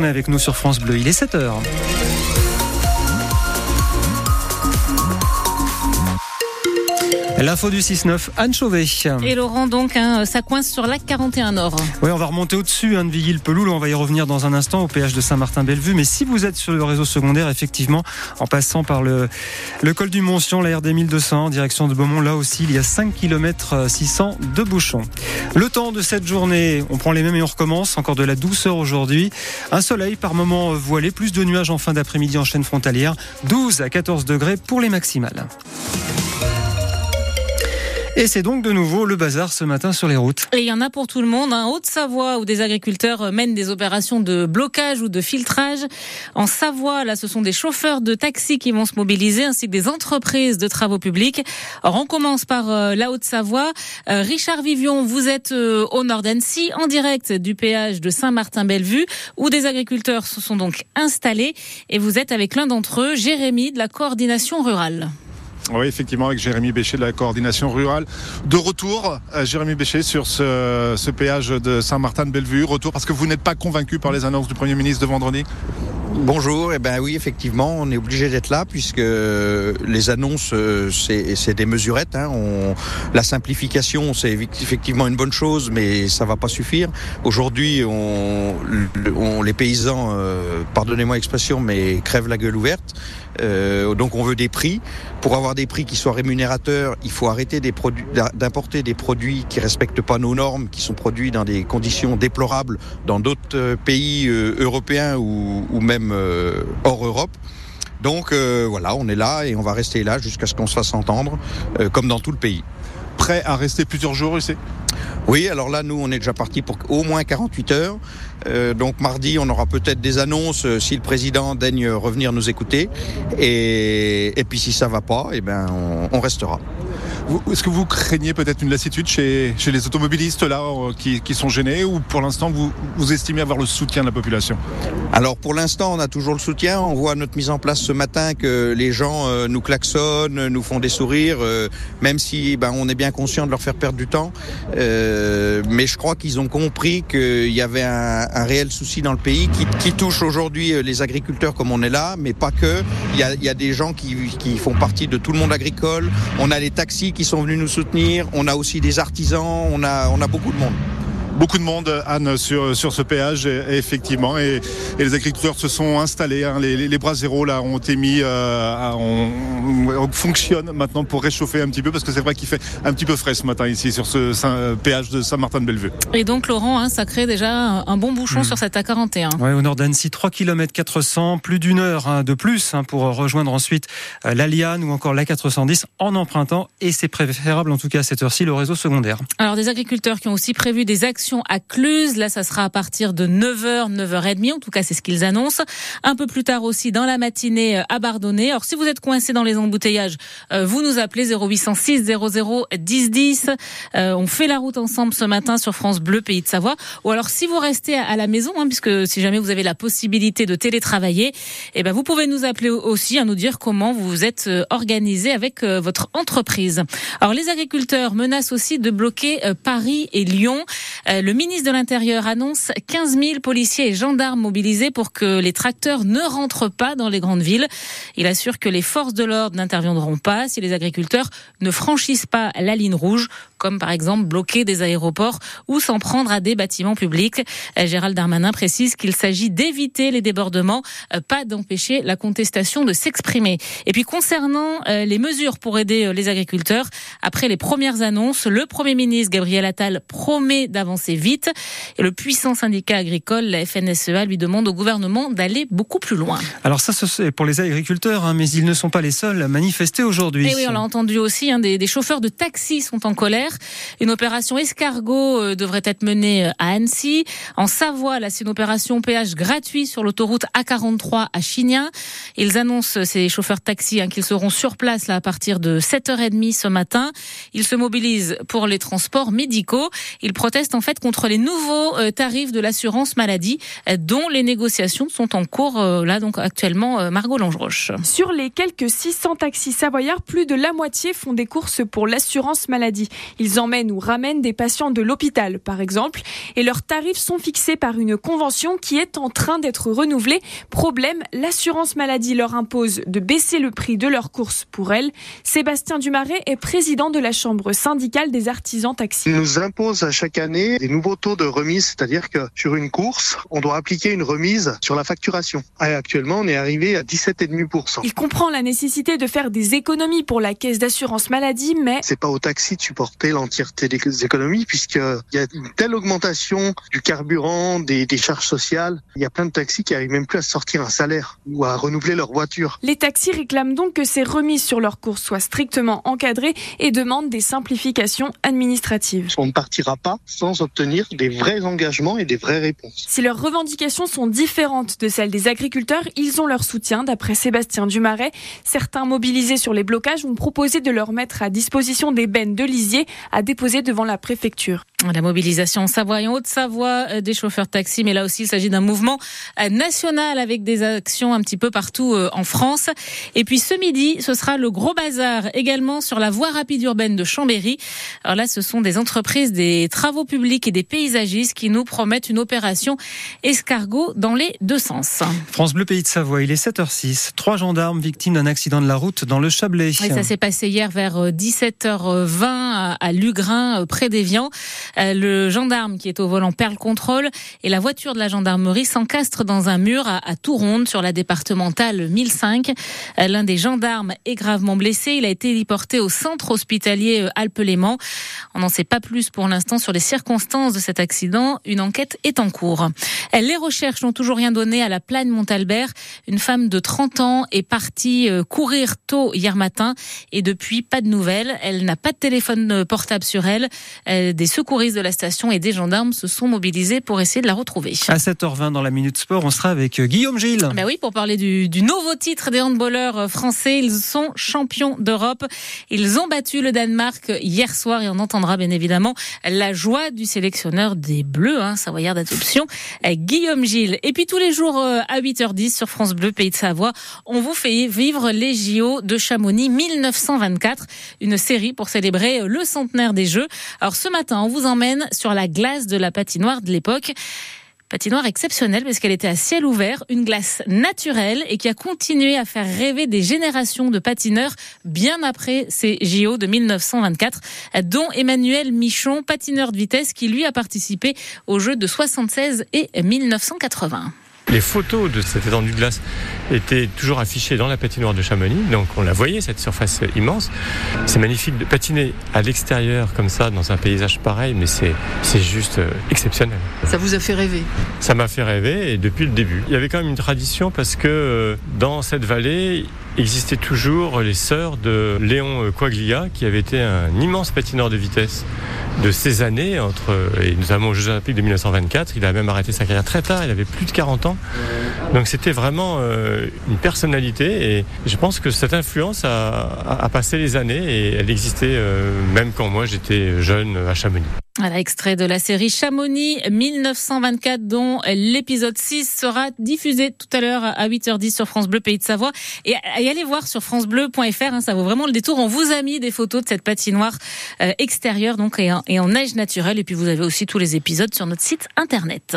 journée avec nous sur France Bleu. Il est 7h. L'info du 6-9, Anne Chauvet. Et Laurent, donc, hein, ça coince sur l'acte 41 Nord. Oui, on va remonter au-dessus hein, de Villil-Peloul. On va y revenir dans un instant au péage de Saint-Martin-Bellevue. Mais si vous êtes sur le réseau secondaire, effectivement, en passant par le, le col du Montsion, la RD 1200, en direction de Beaumont, là aussi, il y a 5 km 600 de bouchons. Le temps de cette journée, on prend les mêmes et on recommence. Encore de la douceur aujourd'hui. Un soleil par moment voilé, plus de nuages en fin d'après-midi en chaîne frontalière. 12 à 14 degrés pour les maximales. Et c'est donc de nouveau le bazar ce matin sur les routes. Et il y en a pour tout le monde. En Haute-Savoie, où des agriculteurs mènent des opérations de blocage ou de filtrage. En Savoie, là, ce sont des chauffeurs de taxi qui vont se mobiliser, ainsi que des entreprises de travaux publics. Alors, on commence par euh, la Haute-Savoie. Euh, Richard Vivion, vous êtes euh, au nord d'Annecy, en direct du péage de Saint-Martin-Bellevue, où des agriculteurs se sont donc installés. Et vous êtes avec l'un d'entre eux, Jérémy, de la coordination rurale. Oui, effectivement, avec Jérémy Bécher de la coordination rurale. De retour, euh, Jérémy Bécher, sur ce, ce péage de Saint-Martin-de-Bellevue. Retour parce que vous n'êtes pas convaincu par les annonces du Premier ministre de vendredi? Bonjour, eh ben oui, effectivement, on est obligé d'être là puisque les annonces, euh, c'est des mesurettes. Hein. La simplification, c'est effectivement une bonne chose, mais ça va pas suffire. Aujourd'hui, on, on, les paysans, euh, pardonnez-moi l'expression, mais crèvent la gueule ouverte. Euh, donc on veut des prix. Pour avoir des prix qui soient rémunérateurs, il faut arrêter d'importer des produits qui respectent pas nos normes, qui sont produits dans des conditions déplorables dans d'autres euh, pays euh, européens ou, même hors Europe. Donc voilà, on est là et on va rester là jusqu'à ce qu'on se fasse entendre, comme dans tout le pays. Prêt à rester plusieurs jours ici oui, alors là, nous, on est déjà parti pour au moins 48 heures. Euh, donc mardi, on aura peut-être des annonces euh, si le président daigne revenir nous écouter. Et, et puis si ça va pas, eh ben, on, on restera. Est-ce que vous craignez peut-être une lassitude chez, les automobilistes là qui, sont gênés ou pour l'instant vous, estimez avoir le soutien de la population? Alors pour l'instant on a toujours le soutien. On voit notre mise en place ce matin que les gens euh, nous klaxonnent, nous font des sourires, euh, même si ben, on est bien conscient de leur faire perdre du temps. Euh, mais je crois qu'ils ont compris qu'il y avait un, réel souci dans le pays qui, touche aujourd'hui les agriculteurs comme on est là, mais pas que. Il y a, il y a des gens qui, qui font partie de tout le monde agricole. On a les taxis qui sont venus nous soutenir. On a aussi des artisans, on a, on a beaucoup de monde beaucoup de monde, Anne, sur, sur ce péage, effectivement. Et, et, les agriculteurs se sont installés. Hein, les, les, bras zéro là ont été mis, euh, on, on, fonctionne maintenant pour réchauffer un petit peu parce que c'est vrai qu'il fait un petit peu frais ce matin ici sur ce Saint, péage de Saint-Martin-de-Bellevue. Et donc, Laurent, hein, ça crée déjà un bon bouchon mmh. sur cette A41. Oui, au nord d'Annecy, 3 km 400, plus d'une heure hein, de plus hein, pour rejoindre ensuite euh, l'Aliane ou encore la 410 en empruntant. Et c'est préférable, en tout cas à cette heure-ci, le réseau secondaire. Alors, des agriculteurs qui ont aussi prévu des actions à Cluse. Là, ça sera à partir de 9h, 9h30. En tout cas, c'est ce qu'ils annoncent. Un peu plus tard aussi, dans la matinée, euh, à Bardonnay. Alors, si vous êtes coincé dans les embouteillages, euh, vous nous appelez 0806 00 10 10. on fait la route ensemble ce matin sur France Bleu, Pays de Savoie. Ou alors, si vous restez à la maison, hein, puisque si jamais vous avez la possibilité de télétravailler, eh ben, vous pouvez nous appeler aussi à nous dire comment vous vous êtes euh, organisé avec votre entreprise. Alors, les agriculteurs menacent aussi de bloquer Paris et Lyon. Le ministre de l'Intérieur annonce 15 000 policiers et gendarmes mobilisés pour que les tracteurs ne rentrent pas dans les grandes villes. Il assure que les forces de l'ordre n'interviendront pas si les agriculteurs ne franchissent pas la ligne rouge, comme par exemple bloquer des aéroports ou s'en prendre à des bâtiments publics. Gérald Darmanin précise qu'il s'agit d'éviter les débordements, pas d'empêcher la contestation de s'exprimer. Et puis concernant euh, les mesures pour aider euh, les agriculteurs, après les premières annonces, le Premier ministre Gabriel Attal promet d'avancer vite. Et le puissant syndicat agricole, la FNSEA, lui demande au gouvernement d'aller beaucoup plus loin. Alors ça, c'est pour les agriculteurs, hein, mais ils ne sont pas les seuls à manifester aujourd'hui. Et oui, on l'a entendu aussi, hein, des, des, chauffeurs de taxi sont en colère. Une opération escargot euh, devrait être menée euh, à Annecy. En Savoie, là, c'est une opération péage gratuit sur l'autoroute A43 à Chignin. Ils annoncent, ces chauffeurs taxi, hein, qu'ils seront sur place là, à partir de 7h30 ce matin. Ils se mobilisent pour les transports médicaux. Ils protestent en fait fait contre les nouveaux tarifs de l'assurance maladie dont les négociations sont en cours là donc actuellement Margot Langeroche. Sur les quelques 600 taxis savoyards, plus de la moitié font des courses pour l'assurance maladie. Ils emmènent ou ramènent des patients de l'hôpital par exemple et leurs tarifs sont fixés par une convention qui est en train d'être renouvelée. Problème, l'assurance maladie leur impose de baisser le prix de leurs courses pour elles. Sébastien Dumaret est président de la Chambre syndicale des artisans taxis. Il nous impose à chaque année des nouveaux taux de remise, c'est-à-dire que sur une course, on doit appliquer une remise sur la facturation. Et actuellement, on est arrivé à 17,5%. Il comprend la nécessité de faire des économies pour la caisse d'assurance maladie, mais c'est pas au taxi de supporter l'entièreté des économies puisqu'il y a une telle augmentation du carburant, des, des charges sociales. Il y a plein de taxis qui arrivent même plus à sortir un salaire ou à renouveler leur voiture. Les taxis réclament donc que ces remises sur leurs courses soient strictement encadrées et demandent des simplifications administratives. On ne partira pas sans Si leurs revendications sont différentes de celles des agriculteurs, ils ont leur soutien, d'après Sébastien Dumaret. Certains mobilisés sur les blocages vont proposer de leur mettre à disposition des bennes de lisier à déposer devant la préfecture. La mobilisation en Savoie et en Haute-Savoie euh, des chauffeurs taxi, mais là aussi il s'agit d'un mouvement euh, national avec des actions un petit peu partout euh, en France. Et puis ce midi, ce sera le gros bazar également sur la voie rapide urbaine de Chambéry. Alors là, ce sont des entreprises des travaux publics et des paysagistes qui nous promettent une opération escargot dans les deux sens. France Bleu Pays de Savoie, il est 7h06. Trois gendarmes victimes d'un accident de la route dans le Chablais. ça s'est passé hier vers 17h20 à Lugrin, près d'Evian. Euh, le gendarme qui est au volant perd le contrôle et la voiture de la gendarmerie s'encastre dans un mur à, à Touronde sur la départementale 1005. Euh, l'un des gendarmes est gravement blessé. Il a été déporté au centre hospitalier euh, Alpes-Léman. On n'en sait pas plus pour l'instant sur les circonstances de cet accident. Une enquête est en cours. Les recherches n'ont toujours rien donné à la plaine Montalbert. Une femme de 30 ans est partie courir tôt hier matin et depuis pas de nouvelles. Elle n'a pas de téléphone portable sur elle. Des secours de la station et des gendarmes se sont mobilisés pour essayer de la retrouver. À 7h20 dans la Minute Sport, on sera avec euh, Guillaume Gilles. Ben oui, pour parler du, du nouveau titre des handballeurs euh, français. Ils sont champions d'Europe. Ils ont battu le Danemark hier soir et on entendra bien évidemment la joie du sélectionneur des Bleus, hein, savoyard d'adoption, euh, Guillaume Gilles. Et puis tous les jours à 8h10 sur France Bleu, Pays de Savoie, on vous fait vivre les JO de Chamonix 1924, une série pour célébrer le centenaire des Jeux. Alors ce matin, on vous sur la glace de la patinoire de l'époque. Patinoire exceptionnelle parce qu'elle était à ciel ouvert, une glace naturelle et qui a continué à faire rêver des générations de patineurs bien après ces JO de 1924, dont Emmanuel Michon, patineur de vitesse qui lui a participé aux Jeux de 76 et 1980. Les photos de cette étendue de glace étaient toujours affichées dans la patinoire de Chamonix, donc on la voyait, cette surface immense. C'est magnifique de patiner à l'extérieur comme ça, dans un paysage pareil, mais c'est, juste euh, exceptionnel. Ça vous a fait rêver? Ça m'a fait rêver, et depuis le début. Il y avait quand même une tradition parce que euh, dans cette vallée, existait toujours les sœurs de Léon Quaglia, qui avait été un immense patineur de vitesse de ces années, entre, et notamment aux Jeux Olympiques de 1924. Il a même arrêté sa carrière très tard, il avait plus de 40 ans. Donc c'était vraiment euh, une personnalité et je pense que cette influence a, passé les années et elle existait euh, même quand moi j'étais jeune à Chamonix. Voilà, extrait de la série Chamonix 1924 dont l'épisode 6 sera diffusé tout à l'heure à 8h10 sur France Bleu Pays de Savoie. Et, allez voir sur francebleu.fr, hein, ça vaut vraiment le détour. On vous a mis des photos de cette patinoire euh, extérieure donc et en neige naturelle. Et puis vous avez aussi tous les épisodes sur notre site internet.